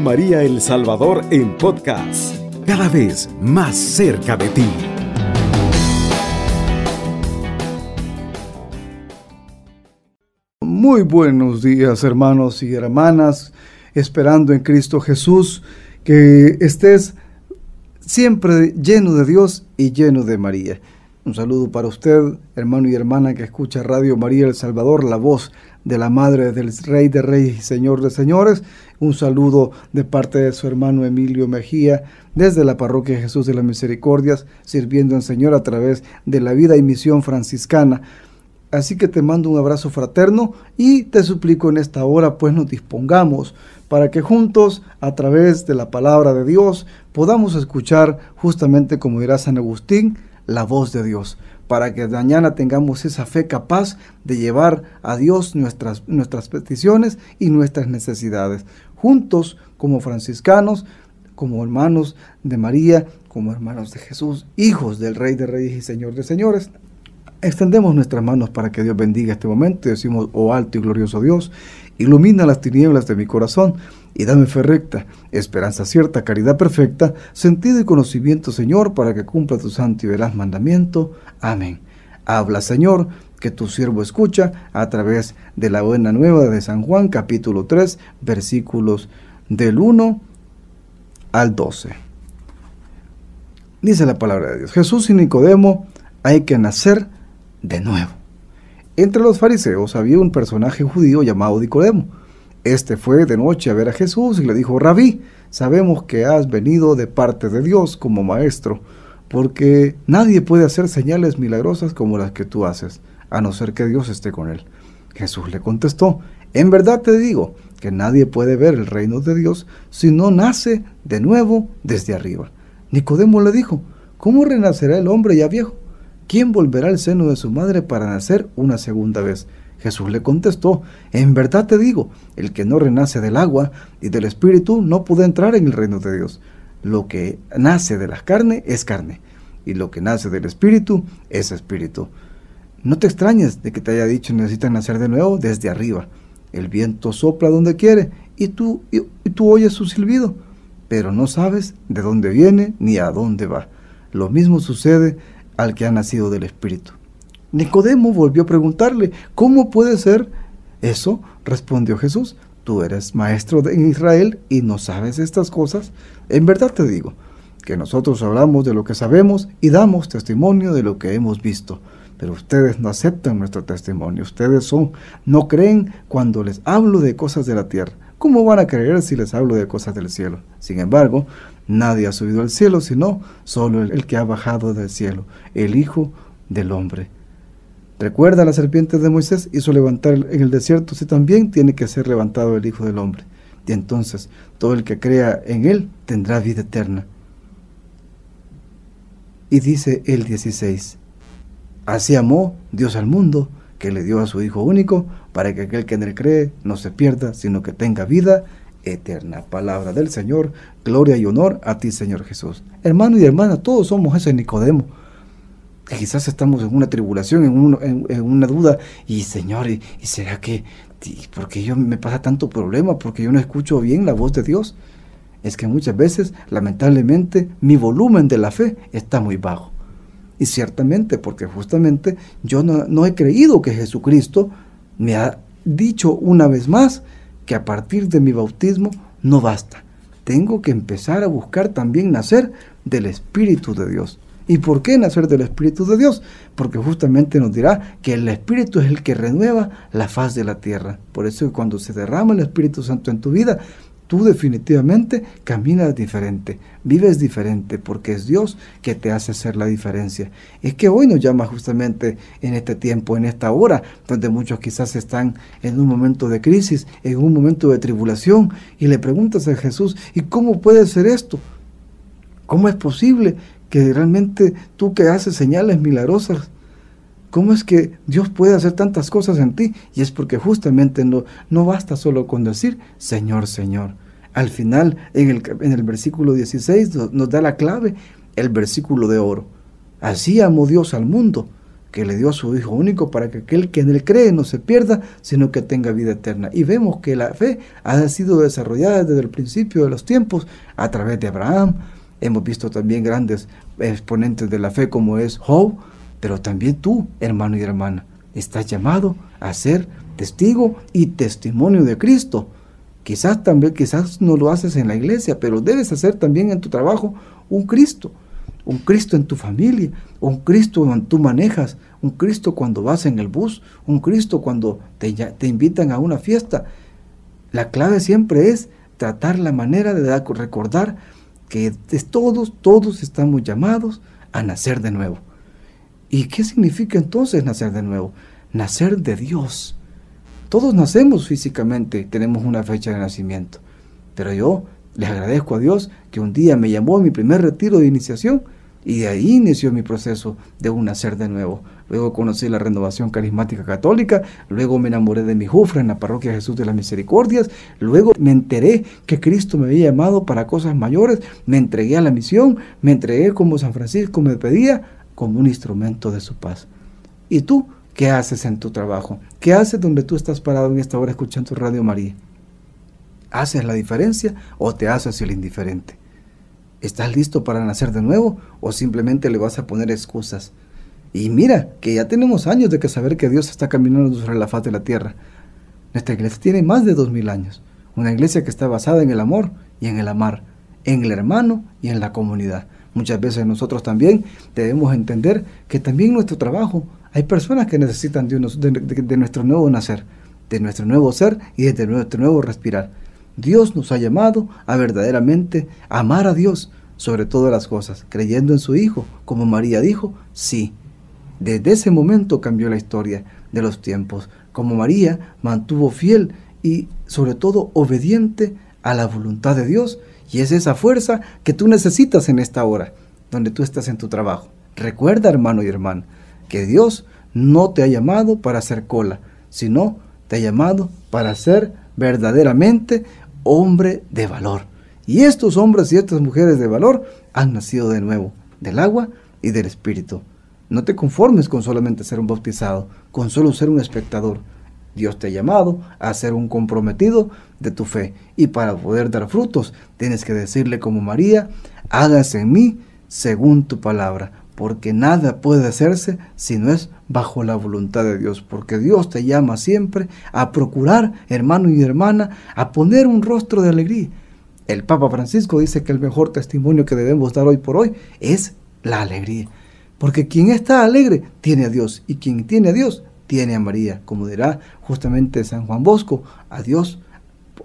María El Salvador en podcast, cada vez más cerca de ti. Muy buenos días hermanos y hermanas, esperando en Cristo Jesús que estés siempre lleno de Dios y lleno de María. Un saludo para usted, hermano y hermana que escucha Radio María El Salvador, la voz de la Madre del Rey de Reyes y Señor de Señores. Un saludo de parte de su hermano Emilio Mejía, desde la Parroquia Jesús de las Misericordias, sirviendo en Señor a través de la vida y misión franciscana. Así que te mando un abrazo fraterno y te suplico en esta hora pues nos dispongamos para que juntos a través de la palabra de Dios podamos escuchar justamente como dirá San Agustín, la voz de Dios, para que mañana tengamos esa fe capaz de llevar a Dios nuestras, nuestras peticiones y nuestras necesidades. Juntos, como franciscanos, como hermanos de María, como hermanos de Jesús, hijos del Rey de Reyes y Señor de Señores, extendemos nuestras manos para que Dios bendiga este momento y decimos, oh alto y glorioso Dios, ilumina las tinieblas de mi corazón y dame fe recta, esperanza cierta, caridad perfecta, sentido y conocimiento, Señor, para que cumpla tu santo y veraz mandamiento. Amén. Habla, Señor, que tu siervo escucha a través de la buena nueva de San Juan, capítulo 3, versículos del 1 al 12. Dice la palabra de Dios, Jesús y Nicodemo hay que nacer de nuevo. Entre los fariseos había un personaje judío llamado Nicodemo este fue de noche a ver a Jesús y le dijo, Rabí, sabemos que has venido de parte de Dios como maestro, porque nadie puede hacer señales milagrosas como las que tú haces, a no ser que Dios esté con él. Jesús le contestó, en verdad te digo que nadie puede ver el reino de Dios si no nace de nuevo desde arriba. Nicodemo le dijo, ¿cómo renacerá el hombre ya viejo? ¿Quién volverá al seno de su madre para nacer una segunda vez? Jesús le contestó, en verdad te digo, el que no renace del agua y del espíritu no puede entrar en el reino de Dios. Lo que nace de la carne es carne, y lo que nace del espíritu es espíritu. No te extrañes de que te haya dicho necesitas nacer de nuevo desde arriba. El viento sopla donde quiere y tú, y tú oyes su silbido, pero no sabes de dónde viene ni a dónde va. Lo mismo sucede al que ha nacido del espíritu. Nicodemo volvió a preguntarle, ¿cómo puede ser eso? Respondió Jesús, tú eres maestro de Israel y no sabes estas cosas. En verdad te digo, que nosotros hablamos de lo que sabemos y damos testimonio de lo que hemos visto. Pero ustedes no aceptan nuestro testimonio. Ustedes son, no creen cuando les hablo de cosas de la tierra. ¿Cómo van a creer si les hablo de cosas del cielo? Sin embargo, nadie ha subido al cielo, sino solo el, el que ha bajado del cielo, el Hijo del Hombre. Recuerda la serpiente de Moisés hizo levantar en el desierto, si también tiene que ser levantado el Hijo del Hombre. Y entonces todo el que crea en él tendrá vida eterna. Y dice el 16, así amó Dios al mundo, que le dio a su Hijo único, para que aquel que en él cree no se pierda, sino que tenga vida eterna. Palabra del Señor, gloria y honor a ti, Señor Jesús. Hermano y hermana, todos somos ese Nicodemo quizás estamos en una tribulación, en, una duda, y Señor, ¿y, será que, porque yo me pasa tanto problema, porque yo no escucho bien la voz de Dios? Es que muchas veces, lamentablemente, mi volumen de la fe está muy bajo. Y ciertamente, porque justamente yo no he creído que Jesucristo me ha dicho una vez más que a partir de mi bautismo no basta. Tengo que empezar a buscar también nacer del Espíritu de Dios. ¿Y por qué nacer del Espíritu de Dios? Porque justamente nos dirá que el Espíritu es el que renueva la faz de la tierra. Por eso cuando se derrama el Espíritu Santo en tu vida, tú definitivamente caminas diferente, vives diferente, porque es Dios que te hace hacer la diferencia. Es que hoy nos llama justamente en este tiempo, en esta hora, donde muchos quizás están en un momento de crisis, en un momento de tribulación, y le preguntas a Jesús, ¿y cómo puede ser esto? ¿Cómo es posible que realmente tú que haces señales milagrosas, ¿cómo es que Dios puede hacer tantas cosas en ti? Y es porque justamente no, no basta solo con decir, Señor, Señor. Al final, en el, en el versículo 16 nos da la clave, el versículo de oro. Así amó Dios al mundo, que le dio a su Hijo único para que aquel que en él cree no se pierda, sino que tenga vida eterna. Y vemos que la fe ha sido desarrollada desde el principio de los tiempos a través de Abraham. Hemos visto también grandes exponentes de la fe como es Job, pero también tú, hermano y hermana, estás llamado a ser testigo y testimonio de Cristo. Quizás también, quizás no lo haces en la iglesia, pero debes hacer también en tu trabajo un Cristo, un Cristo en tu familia, un Cristo cuando tú manejas, un Cristo cuando vas en el bus, un Cristo cuando te, te invitan a una fiesta. La clave siempre es tratar la manera de recordar que todos, todos estamos llamados a nacer de nuevo. ¿Y qué significa entonces nacer de nuevo? Nacer de Dios. Todos nacemos físicamente, tenemos una fecha de nacimiento, pero yo les agradezco a Dios que un día me llamó a mi primer retiro de iniciación y de ahí inició mi proceso de un nacer de nuevo. Luego conocí la renovación carismática católica, luego me enamoré de mi jufra en la parroquia Jesús de las Misericordias, luego me enteré que Cristo me había llamado para cosas mayores, me entregué a la misión, me entregué como San Francisco me pedía, como un instrumento de su paz. ¿Y tú qué haces en tu trabajo? ¿Qué haces donde tú estás parado en esta hora escuchando Radio María? ¿Haces la diferencia o te haces el indiferente? ¿Estás listo para nacer de nuevo o simplemente le vas a poner excusas? Y mira, que ya tenemos años de que saber que Dios está caminando sobre la faz de la tierra. Nuestra iglesia tiene más de dos mil años. Una iglesia que está basada en el amor y en el amar, en el hermano y en la comunidad. Muchas veces nosotros también debemos entender que también nuestro trabajo hay personas que necesitan de, de, nuestro nuevo nacer, de nuestro nuevo ser y de nuestro nuevo respirar. Dios nos ha llamado a verdaderamente amar a Dios sobre todas las cosas, creyendo en su Hijo, como María dijo, sí. Desde ese momento cambió la historia de los tiempos, como María mantuvo fiel y sobre todo obediente a la voluntad de Dios y es esa fuerza que tú necesitas en esta hora, donde tú estás en tu trabajo. Recuerda, hermano y hermana, que Dios no te ha llamado para hacer cola, sino te ha llamado para ser verdaderamente hombre de valor. Y estos hombres y estas mujeres de valor han nacido de nuevo, del agua y del espíritu. No te conformes con solamente ser un bautizado, con solo ser un espectador. Dios te ha llamado a ser un comprometido de tu fe. Y para poder dar frutos, tienes que decirle como María, hágase en mí según tu palabra, porque nada puede hacerse si no es bajo la voluntad de Dios, porque Dios te llama siempre a procurar, hermano y hermana, a poner un rostro de alegría. El Papa Francisco dice que el mejor testimonio que debemos dar hoy por hoy es la alegría, porque quien está alegre tiene a Dios, y quien tiene a Dios tiene a María, como dirá justamente San Juan Bosco, a Dios,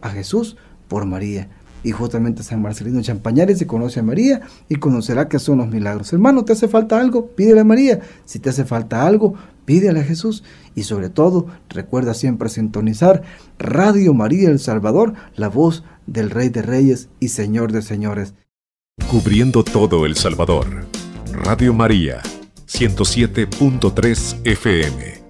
a Jesús por María. Y justamente San Marcelino Champañares se conoce a María y conocerá que son los milagros. Hermano, ¿te hace falta algo? Pídele a María. Si te hace falta algo, pídele a Jesús. Y sobre todo, recuerda siempre sintonizar Radio María El Salvador, la voz del Rey de Reyes y Señor de Señores. Cubriendo todo El Salvador. Radio María, 107.3 FM.